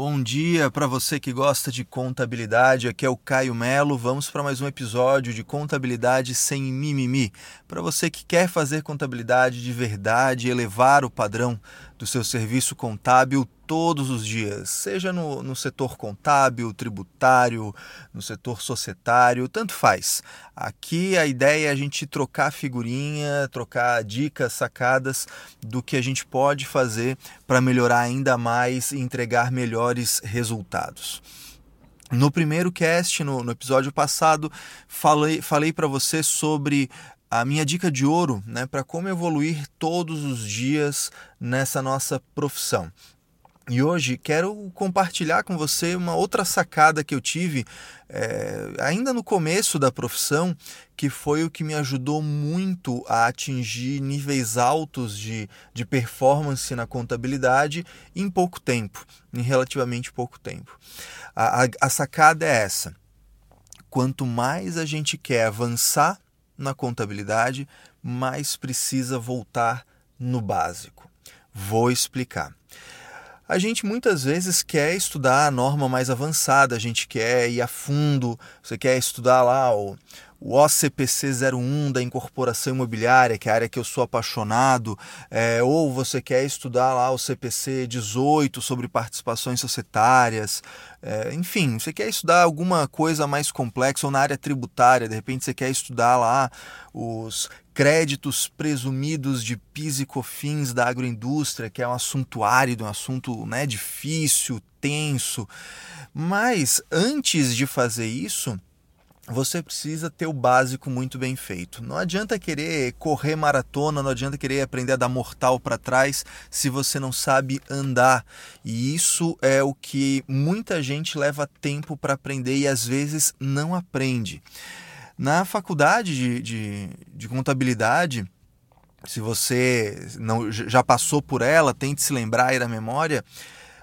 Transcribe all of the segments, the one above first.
Bom dia para você que gosta de contabilidade. Aqui é o Caio Melo. Vamos para mais um episódio de Contabilidade sem mimimi. Para você que quer fazer contabilidade de verdade, elevar o padrão do seu serviço contábil todos os dias, seja no, no setor contábil, tributário, no setor societário, tanto faz. Aqui a ideia é a gente trocar figurinha, trocar dicas, sacadas do que a gente pode fazer para melhorar ainda mais e entregar melhores resultados. No primeiro cast, no, no episódio passado, falei, falei para você sobre a minha dica de ouro né, para como evoluir todos os dias nessa nossa profissão. E hoje quero compartilhar com você uma outra sacada que eu tive é, ainda no começo da profissão, que foi o que me ajudou muito a atingir níveis altos de, de performance na contabilidade em pouco tempo, em relativamente pouco tempo. A, a, a sacada é essa: quanto mais a gente quer avançar na contabilidade, mais precisa voltar no básico. Vou explicar. A gente muitas vezes quer estudar a norma mais avançada, a gente quer ir a fundo, você quer estudar lá o, o OCPC 01 da incorporação imobiliária, que é a área que eu sou apaixonado, é, ou você quer estudar lá o CPC 18 sobre participações societárias, é, enfim, você quer estudar alguma coisa mais complexa, ou na área tributária, de repente você quer estudar lá os créditos presumidos de PIS e COFINS da agroindústria, que é um assunto árido, um assunto né, difícil, tenso. Mas antes de fazer isso, você precisa ter o básico muito bem feito. Não adianta querer correr maratona, não adianta querer aprender a dar mortal para trás se você não sabe andar. E isso é o que muita gente leva tempo para aprender e às vezes não aprende. Na faculdade de, de, de contabilidade, se você não já passou por ela, tente se lembrar aí da memória.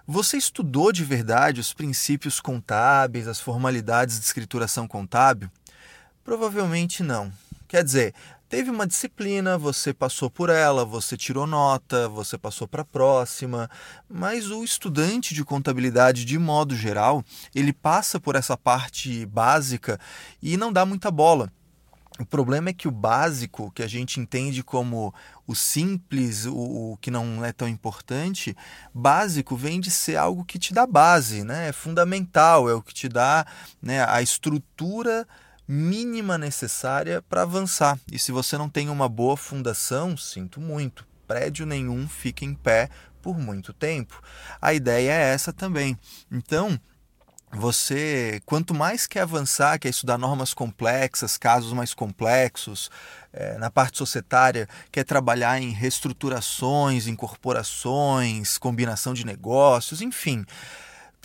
Você estudou de verdade os princípios contábeis, as formalidades de escrituração contábil? Provavelmente não. Quer dizer, teve uma disciplina, você passou por ela, você tirou nota, você passou para a próxima, mas o estudante de contabilidade, de modo geral, ele passa por essa parte básica e não dá muita bola. O problema é que o básico, que a gente entende como o simples, o, o, que não é tão importante, básico vem de ser algo que te dá base, né? é fundamental, é o que te dá né, a estrutura mínima necessária para avançar. E se você não tem uma boa fundação, sinto muito, prédio nenhum fica em pé por muito tempo. A ideia é essa também. Então, você, quanto mais quer avançar, quer estudar normas complexas, casos mais complexos, é, na parte societária, quer trabalhar em reestruturações, incorporações, combinação de negócios, enfim,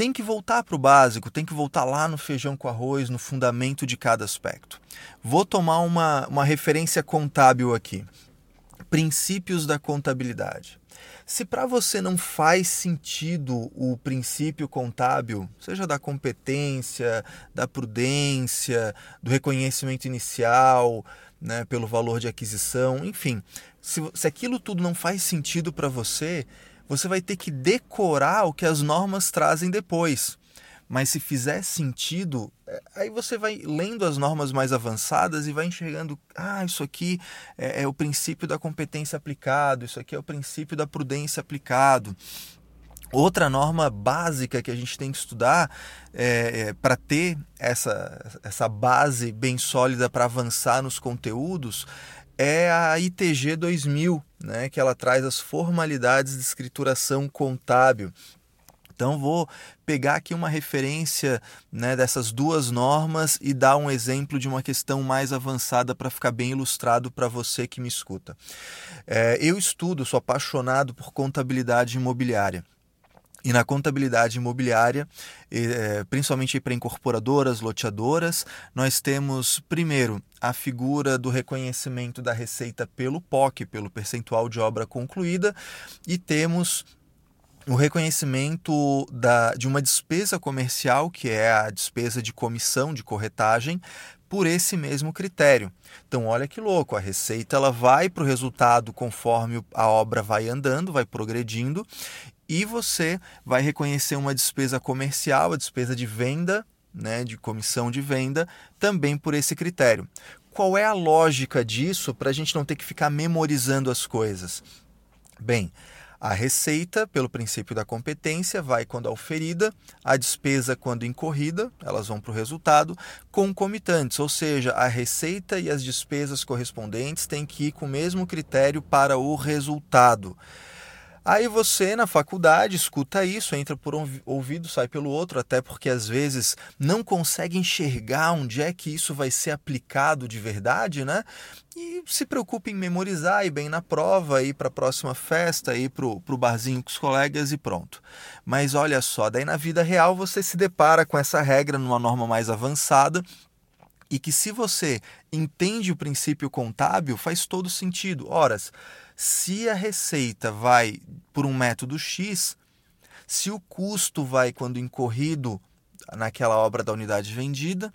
tem que voltar para o básico, tem que voltar lá no feijão com arroz, no fundamento de cada aspecto. Vou tomar uma, uma referência contábil aqui. Princípios da contabilidade. Se para você não faz sentido o princípio contábil, seja da competência, da prudência, do reconhecimento inicial, né, pelo valor de aquisição, enfim, se, se aquilo tudo não faz sentido para você, você vai ter que decorar o que as normas trazem depois. Mas se fizer sentido, é, aí você vai lendo as normas mais avançadas e vai enxergando: ah, isso aqui é, é o princípio da competência aplicado, isso aqui é o princípio da prudência aplicado. Outra norma básica que a gente tem que estudar é, é, para ter essa, essa base bem sólida para avançar nos conteúdos é a ITG 2000, né, que ela traz as formalidades de escrituração contábil. Então vou pegar aqui uma referência né, dessas duas normas e dar um exemplo de uma questão mais avançada para ficar bem ilustrado para você que me escuta. É, eu estudo, sou apaixonado por contabilidade imobiliária. E na contabilidade imobiliária, é, principalmente para incorporadoras, loteadoras, nós temos, primeiro, a figura do reconhecimento da receita pelo POC, pelo percentual de obra concluída, e temos o reconhecimento da, de uma despesa comercial, que é a despesa de comissão de corretagem, por esse mesmo critério. Então, olha que louco, a receita ela vai para o resultado conforme a obra vai andando, vai progredindo, e você vai reconhecer uma despesa comercial, a despesa de venda, né, de comissão de venda, também por esse critério. Qual é a lógica disso para a gente não ter que ficar memorizando as coisas? Bem, a receita, pelo princípio da competência, vai quando auferida, a despesa quando incorrida, elas vão para o resultado, concomitantes, ou seja, a receita e as despesas correspondentes têm que ir com o mesmo critério para o resultado. Aí você na faculdade escuta isso, entra por um ouvido, sai pelo outro, até porque às vezes não consegue enxergar onde é que isso vai ser aplicado de verdade, né? E se preocupa em memorizar e bem na prova, ir para a próxima festa, ir para o barzinho com os colegas e pronto. Mas olha só, daí na vida real você se depara com essa regra numa norma mais avançada e que se você entende o princípio contábil, faz todo sentido. Horas se a receita vai por um método X, se o custo vai quando incorrido naquela obra da unidade vendida,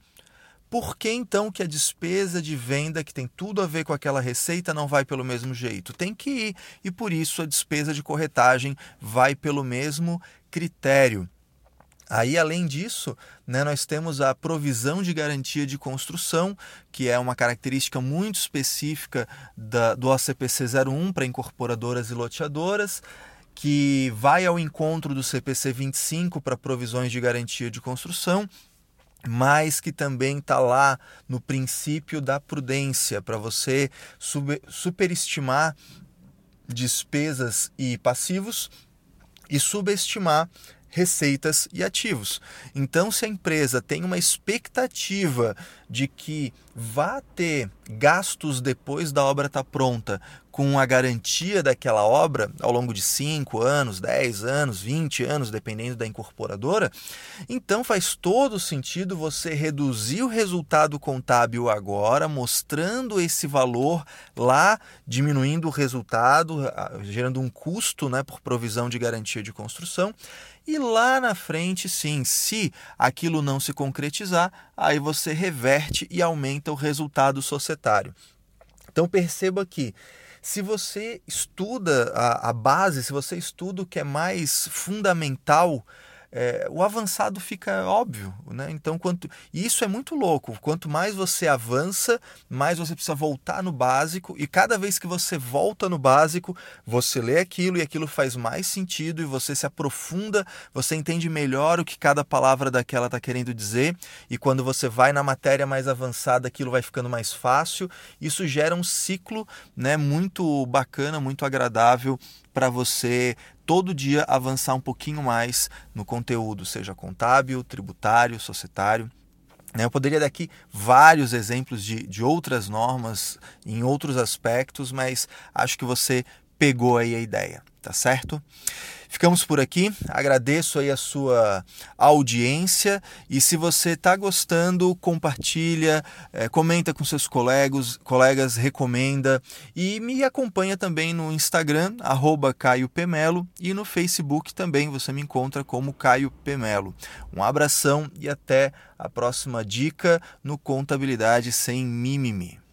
por que então que a despesa de venda, que tem tudo a ver com aquela receita, não vai pelo mesmo jeito? Tem que ir, e por isso a despesa de corretagem vai pelo mesmo critério. Aí, além disso, né, nós temos a provisão de garantia de construção, que é uma característica muito específica da, do OCPC 01 para incorporadoras e loteadoras, que vai ao encontro do CPC 25 para provisões de garantia de construção, mas que também está lá no princípio da prudência, para você superestimar despesas e passivos e subestimar receitas e ativos. Então, se a empresa tem uma expectativa de que vá ter gastos depois da obra estar tá pronta, com a garantia daquela obra ao longo de 5 anos, 10 anos, 20 anos, dependendo da incorporadora, então faz todo sentido você reduzir o resultado contábil agora, mostrando esse valor lá, diminuindo o resultado, gerando um custo né, por provisão de garantia de construção e lá na frente, sim, se aquilo não se concretizar, aí você reverte e aumenta o resultado societário. Então perceba que se você estuda a, a base, se você estuda o que é mais fundamental é, o avançado fica óbvio, né? Então, quanto e isso é muito louco. Quanto mais você avança, mais você precisa voltar no básico e cada vez que você volta no básico, você lê aquilo e aquilo faz mais sentido e você se aprofunda, você entende melhor o que cada palavra daquela está querendo dizer e quando você vai na matéria mais avançada, aquilo vai ficando mais fácil. Isso gera um ciclo, né? Muito bacana, muito agradável para você todo dia avançar um pouquinho mais no conteúdo, seja contábil, tributário, societário. Né, eu poderia dar aqui vários exemplos de, de outras normas em outros aspectos, mas acho que você pegou aí a ideia, tá certo? Ficamos por aqui. Agradeço aí a sua audiência e se você está gostando, compartilha, é, comenta com seus colegas, colegas, recomenda e me acompanha também no Instagram @caio_pemelo e no Facebook também você me encontra como Caio Pemelo. Um abração e até a próxima dica no Contabilidade sem mimimi.